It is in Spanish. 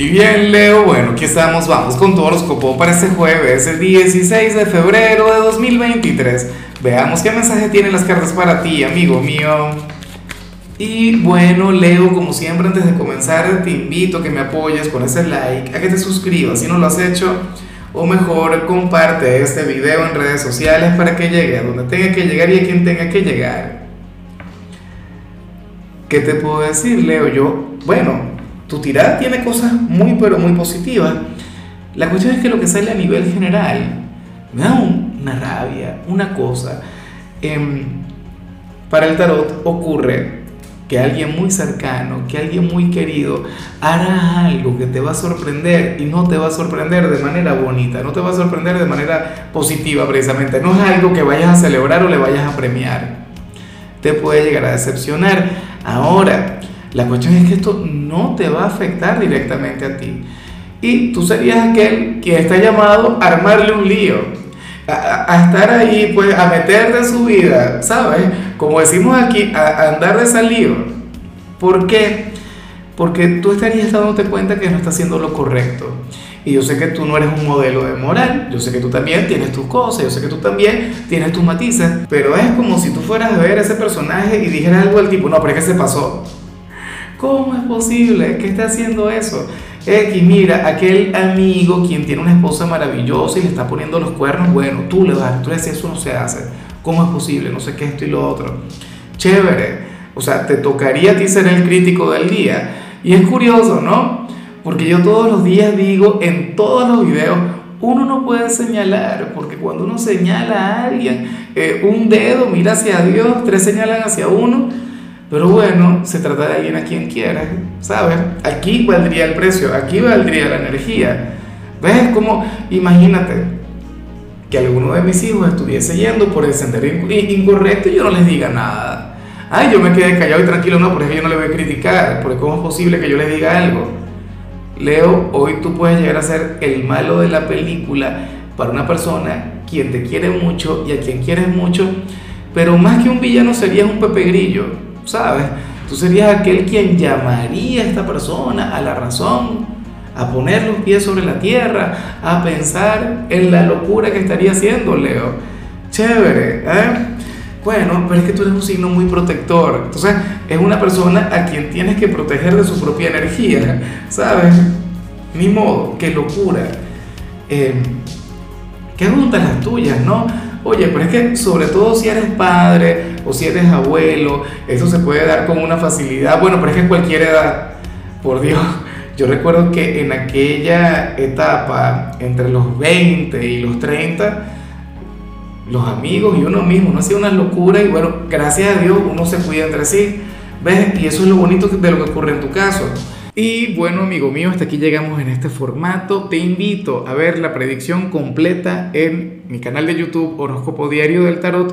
Y bien, Leo, bueno, aquí estamos, vamos con tu horóscopo para este jueves, el 16 de febrero de 2023. Veamos qué mensaje tienen las cartas para ti, amigo mío. Y bueno, Leo, como siempre, antes de comenzar, te invito a que me apoyes con ese like, a que te suscribas si no lo has hecho, o mejor, comparte este video en redes sociales para que llegue a donde tenga que llegar y a quien tenga que llegar. ¿Qué te puedo decir, Leo? Yo, bueno, tu tirada tiene cosas muy, pero muy positivas. La cuestión es que lo que sale a nivel general me da una rabia, una cosa. Em, para el tarot ocurre que alguien muy cercano, que alguien muy querido hará algo que te va a sorprender y no te va a sorprender de manera bonita, no te va a sorprender de manera positiva precisamente, no es algo que vayas a celebrar o le vayas a premiar, te puede llegar a decepcionar. Ahora, la cuestión es que esto no te va a afectar directamente a ti. Y tú serías aquel que está llamado a armarle un lío, a, estar ahí, pues a meterte en su vida, ¿sabes? Como decimos aquí, a, andar de salido. ¿Por qué? Porque tú estarías dándote cuenta que no estás haciendo lo correcto. Y yo sé que tú no eres un modelo de moral, yo sé que tú también tienes tus cosas, yo sé que tú también tienes tus matices, pero es como si tú fueras a ver a ese personaje y dijeras algo al tipo, no, pero es que se pasó. ¿Cómo es posible que esté haciendo eso? X, mira, aquel amigo quien tiene una esposa maravillosa y le está poniendo los cuernos, bueno, tú le vas, tú le decís, eso no se hace. ¿Cómo es posible? No sé qué, esto y lo otro. Chévere. O sea, te tocaría a ti ser el crítico del día. Y es curioso, ¿no? Porque yo todos los días digo en todos los videos, uno no puede señalar, porque cuando uno señala a alguien, eh, un dedo mira hacia Dios, tres señalan hacia uno, pero bueno, se trata de alguien a quien quiera, ¿sabes? Aquí valdría el precio, aquí valdría la energía. ¿Ves cómo? Imagínate que alguno de mis hijos estuviese yendo por el sendero incorrecto y yo no les diga nada. Ay, yo me quedé callado y tranquilo, no, porque yo no le voy a criticar, porque ¿cómo es posible que yo le diga algo? Leo, hoy tú puedes llegar a ser el malo de la película para una persona quien te quiere mucho y a quien quieres mucho, pero más que un villano serías un Pepe Grillo ¿sabes? Tú serías aquel quien llamaría a esta persona a la razón, a poner los pies sobre la tierra, a pensar en la locura que estaría haciendo Leo. Chévere, ¿eh? Bueno, pero es que tú eres un signo muy protector. Entonces, es una persona a quien tienes que proteger de su propia energía, ¿sabes? Ni modo, qué locura. Eh, ¿Qué preguntas las tuyas, no? Oye, pero es que sobre todo si eres padre o si eres abuelo, eso se puede dar con una facilidad. Bueno, pero es que cualquier edad, por Dios, yo recuerdo que en aquella etapa, entre los 20 y los 30, los amigos y uno mismo, no hacía una locura y bueno, gracias a Dios uno se cuida entre sí. ¿Ves? Y eso es lo bonito de lo que ocurre en tu caso. Y bueno, amigo mío, hasta aquí llegamos en este formato. Te invito a ver la predicción completa en mi canal de YouTube Horóscopo Diario del Tarot